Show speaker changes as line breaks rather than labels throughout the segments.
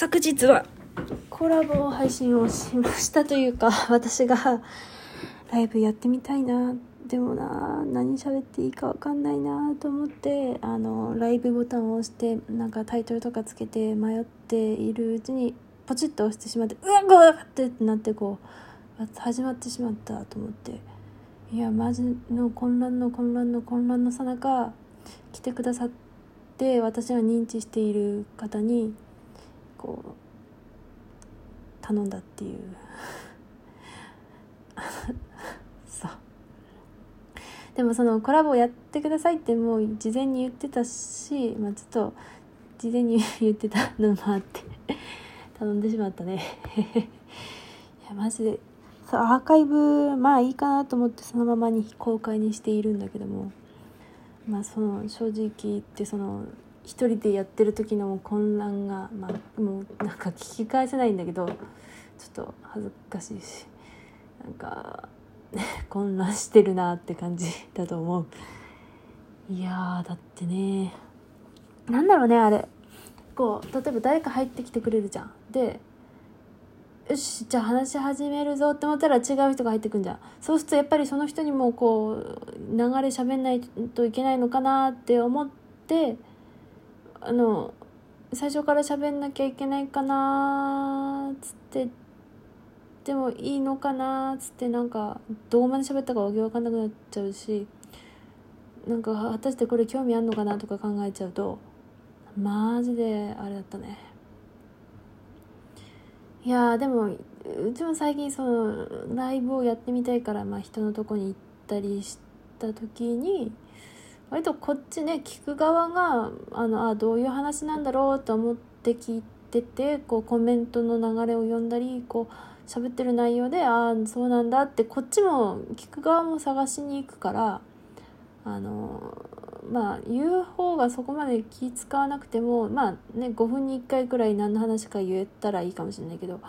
昨日はコラボ配信をしましたというか、私がライブやってみたいな。でもな、何喋っていいかわかんないなと思って、あの、ライブボタンを押して、なんかタイトルとかつけて迷っているうちに、ポチッと押してしまって、うわっうわってなってこう、始まってしまったと思って。いや、マジの混乱の混乱の混乱のさなか、来てくださって、私が認知している方に、こう頼んだっていう。そう。でもそのコラボをやってくださいってもう事前に言ってたし、まあ、ちょっと事前に言ってたのもあって頼んでしまったね。いやマジでそうアーカイブまあいいかなと思ってそのままに公開にしているんだけどもまあその正直言ってその一人でやってる時の混乱が、まあ、もうなんか聞き返せないんだけどちょっと恥ずかしいしなんか、混乱してるなって感じだと思う。いやだってね。なんだろうねあれ。こう例えば誰か入ってきてくれるじゃん。でよしじゃあ話し始めるぞって思ったら違う人が入ってくんじゃん。そうするとやっぱりその人にもこう流れ喋んないといけないのかなって思ってあの最初から喋んなきゃいけないかなっつってでもいいのかなっつってなんかどこまで喋ったかわけわかんなくなっちゃうしなんか果たしてこれ興味あんのかなとか考えちゃうとマジであれだったね。いやでもうちも最近そのライブをやってみたいから、まあ、人のとこに行ったりした時に割とこっちね聞く側があのあどういう話なんだろうと思って聞いててこうコメントの流れを読んだりこう喋ってる内容でああそうなんだってこっちも聞く側も探しに行くからあのまあ言う方がそこまで気使わなくてもまあね5分に1回くらい何の話か言えたらいいかもしれないけど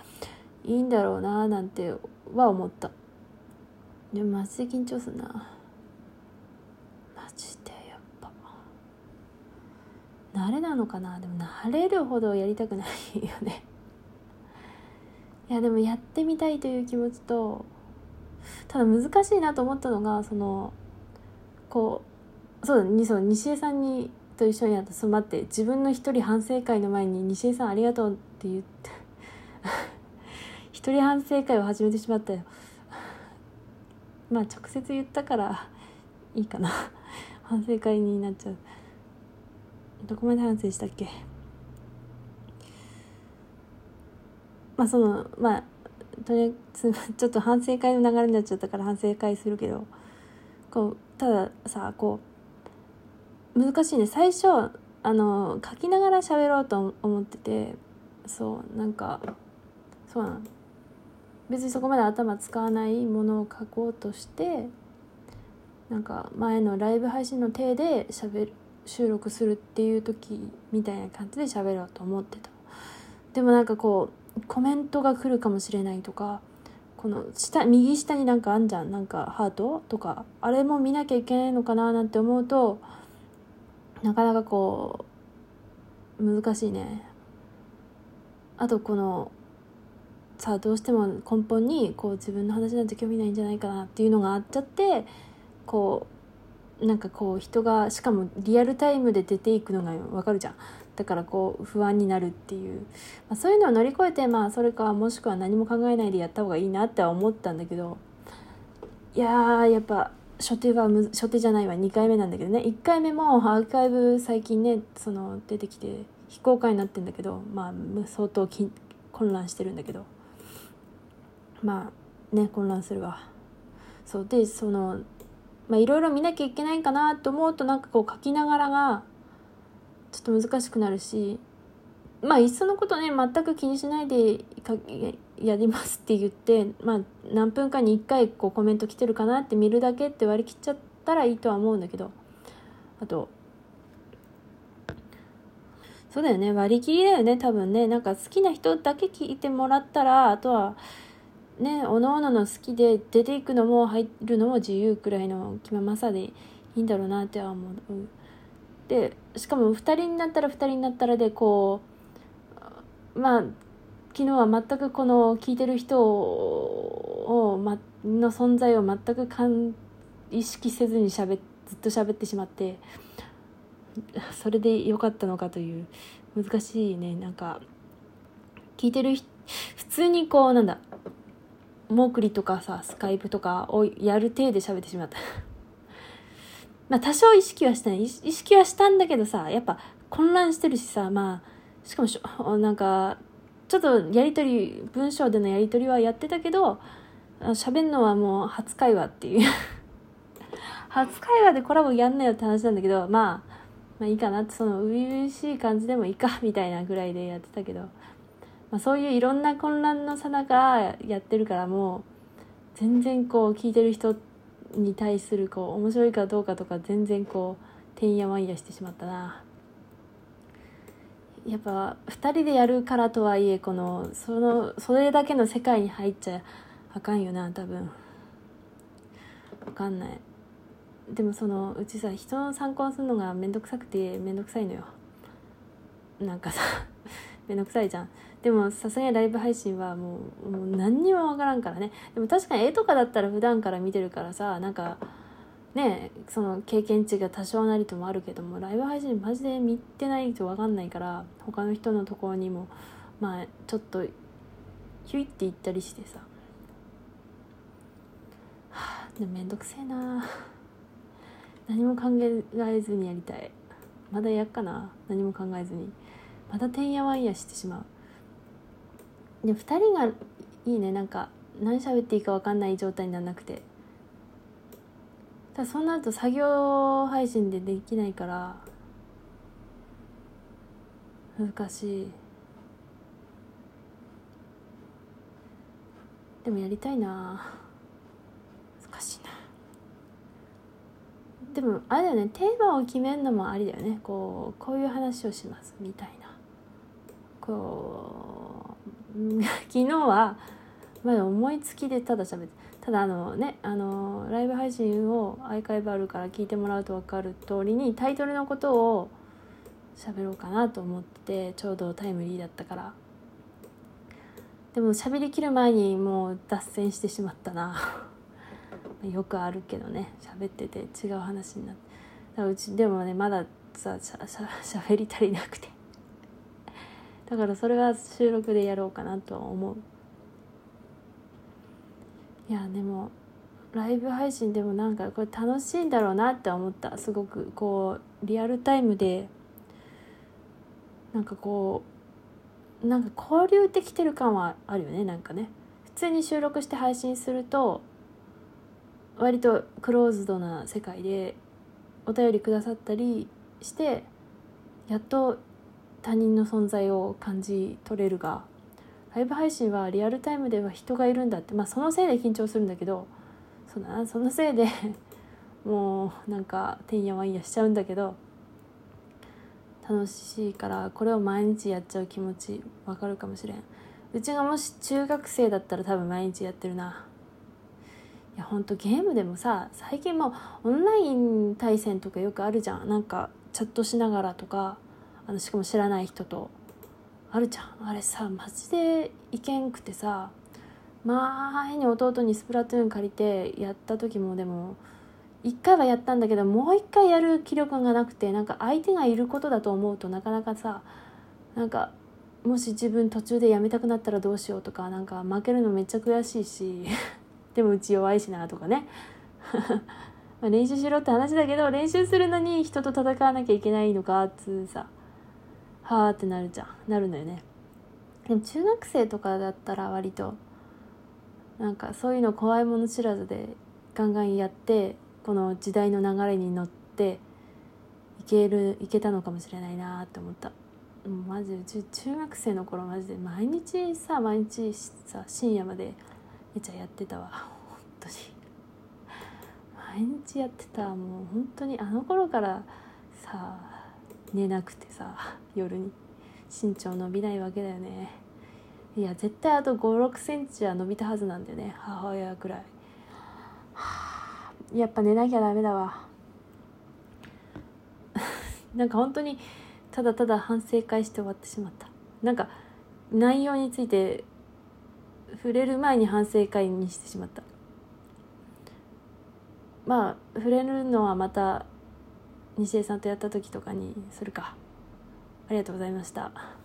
いいんだろうななんては思ったでもマジで緊張するな。慣れなのかな？でも慣れるほどやりたくないよね。いやでもやってみたいという気持ちとただ難しいなと思ったのがそのこうそうだにそう西江さんにと一緒にやったそ待って自分の一人反省会の前に西江さんありがとうって言って 一人反省会を始めてしまったよ。まあ直接言ったからいいかな。反省会になっちゃう。どこまで反省したっけ？まあそのまあとりあえずちょっと反省会の流れになっちゃったから反省会するけどこうたださこう難しいね。最初あの書きながら喋ろうと思っててそうなんかそうなの。別にそこまで頭使わないものを書こうとしてなんか前のライブ配信の体で喋る収録するっていう時みたいな感じで喋ろうと思ってた。でもなんかこうコメントが来るかもしれないとかこの下右下になんかあんじゃん。なんかハートとか。あれも見なきゃいけないのかななんて思うとなかなかこう難しいね。あとこのさあどうしても根本にこう自分の話なんて興味ないんじゃないかなっていうのがあっちゃってこうなんかこう人がしかもリアルタイムで出ていくのがわかるじゃん。だからこう不安になるっていう、まあ、そういうのを乗り越えてまあそれかもしくは何も考えないでやった方がいいなっては思ったんだけど。いややっぱ初手は初手じゃないわ。2回目なんだけどね。1回目もアーカイブ最近ねその出てきて非公開になってんだけどまあ相当混乱してるんだけど。まあね混乱するわ。そうでそのまあいろいろ見なきゃいけないかなと思うとなんかこう書きながらがちょっと難しくなるしまあいっそのことね全く気にしないでやりますって言ってまあ何分かに1回こうコメント来てるかなって見るだけって割り切っちゃったらいいとは思うんだけどあとそうだよね割り切りだよね多分ね。なんか好きな人だけ聞いてもらったらあとはねおのおのの好きで出ていくのも入るのも自由くらいの気ままさでいいんだろうなっては思う。でしかも2人になったら2人になったらでこうまあ昨日は全くこの聞いてる人を、ま、の存在を全くかん意識せずにしゃべずっと喋ってしまってそれで良かったのかという難しいねなんか聞いてる普通にこうなんだモークリとかさスカイプとかをやる体で喋ってしまった。まあ多少意識はしたい。意識はしたんだけどさやっぱ混乱してるしさまあしかもしなんかちょっとやりとり文章でのやりとりはやってたけど喋るのはもう初会話っていう。初会話でコラボやんなよって話なんだけど、まあ、まあいいかなって、その、初々しい感じでもいいか、みたいなぐらいでやってたけど、まあそういういろんな混乱のさなかやってるからもう、全然こう聞いてる人に対するこう面白いかどうかとか全然こうてんやわんやしてしまったな。やっぱ2人でやるからとはいえこのそのそれだけの世界に入っちゃあかんよな多分。わかんない。でもそのうちさ人の参考するのがめんどくさくてめんどくさいのよ。なんかさめんどくさいじゃん。でもさすがにライブ配信はもうもう何にもわからんからね。でも確かに絵とかだったら普段から見てるからさなんかねその経験値が多少なりともあるけどもライブ配信マジで見てないと分かんないから他の人のところにもまあちょっとヒュイって行ったりしてさ。はあでもめんどくせえな何も考えずにやりたい。まだやっかな。何も考えずに。またてんやわんやしてしまう。で2人がいいね。なんか何喋っていいか分かんない状態にならなくて。ただそうなると作業配信でできないから難しい。でもやりたいな。難しいな。でもあれだよね。テーマを決めるのもありだよね。こうこういう話をします。みたいな。こう。昨日はまだ思いつきでただ喋ってただあのねあのライブ配信をアーカイブあるから聞いてもらうと分かる通りにタイトルのことを喋ろうかなと思ってちょうどタイムリーだったから。でも喋りきる前にもう脱線してしまったな。よくあるけどね喋ってて違う話になって。うちでもねまださしゃしゃしゃべり足りなくて。だからそれは収録でやろうかなとは思う。いやでもライブ配信でもなんかこれ楽しいんだろうなって思った。すごくこうリアルタイムで。なんかこうなんか交流できてる感はあるよねなんかね。普通に収録して配信すると割とクローズドな世界でお便りくださったりしてやっと他人の存在を感じ取れるがライブ配信はリアルタイムでは人がいるんだってまあそのせいで緊張するんだけどそうだなそのせいで もうなんかてんやわんやしちゃうんだけど楽しいからこれを毎日やっちゃう気持ちわかるかもしれん。うちがもし中学生だったら多分毎日やってるな。いやほんとゲームでもさ最近もオンライン対戦とかよくあるじゃん。なんかチャットしながらとかあのしかも知らない人と。あるじゃん。あれさマジでいけんくてさ。前に弟にスプラトゥーン借りてやった時もでも1回はやったんだけどもう1回やる気力がなくてなんか相手がいることだと思うとなかなかさなんかもし自分途中でやめたくなったらどうしようとかなんか負けるのめっちゃ悔しいし でもうち弱いしなとかね。ま練習しろって話だけど練習するのに人と戦わなきゃいけないのかっつうさ。はあってなるじゃん。なるのよね。でも中学生とかだったら割となんかそういうの怖いもの知らずでガンガンやってこの時代の流れに乗っていけるいけたのかもしれないなって思った。もうマジうち中学生の頃マジで毎日さ毎日さ深夜までめちゃやってたわ。本当に。毎日やってた。もう本当にあの頃からさ寝なくてさ夜に身長伸びないわけだよね。いや絶対あと5 6センチは伸びたはずなんだよね母親くらい。やっぱ寝なきゃダメだわ。なんか本当にただただ反省会して終わってしまった。なんか内容について触れる前に反省会にしてしまった。まあ触れるのはまた西江さんとやった時とかにするか。ありがとうございました。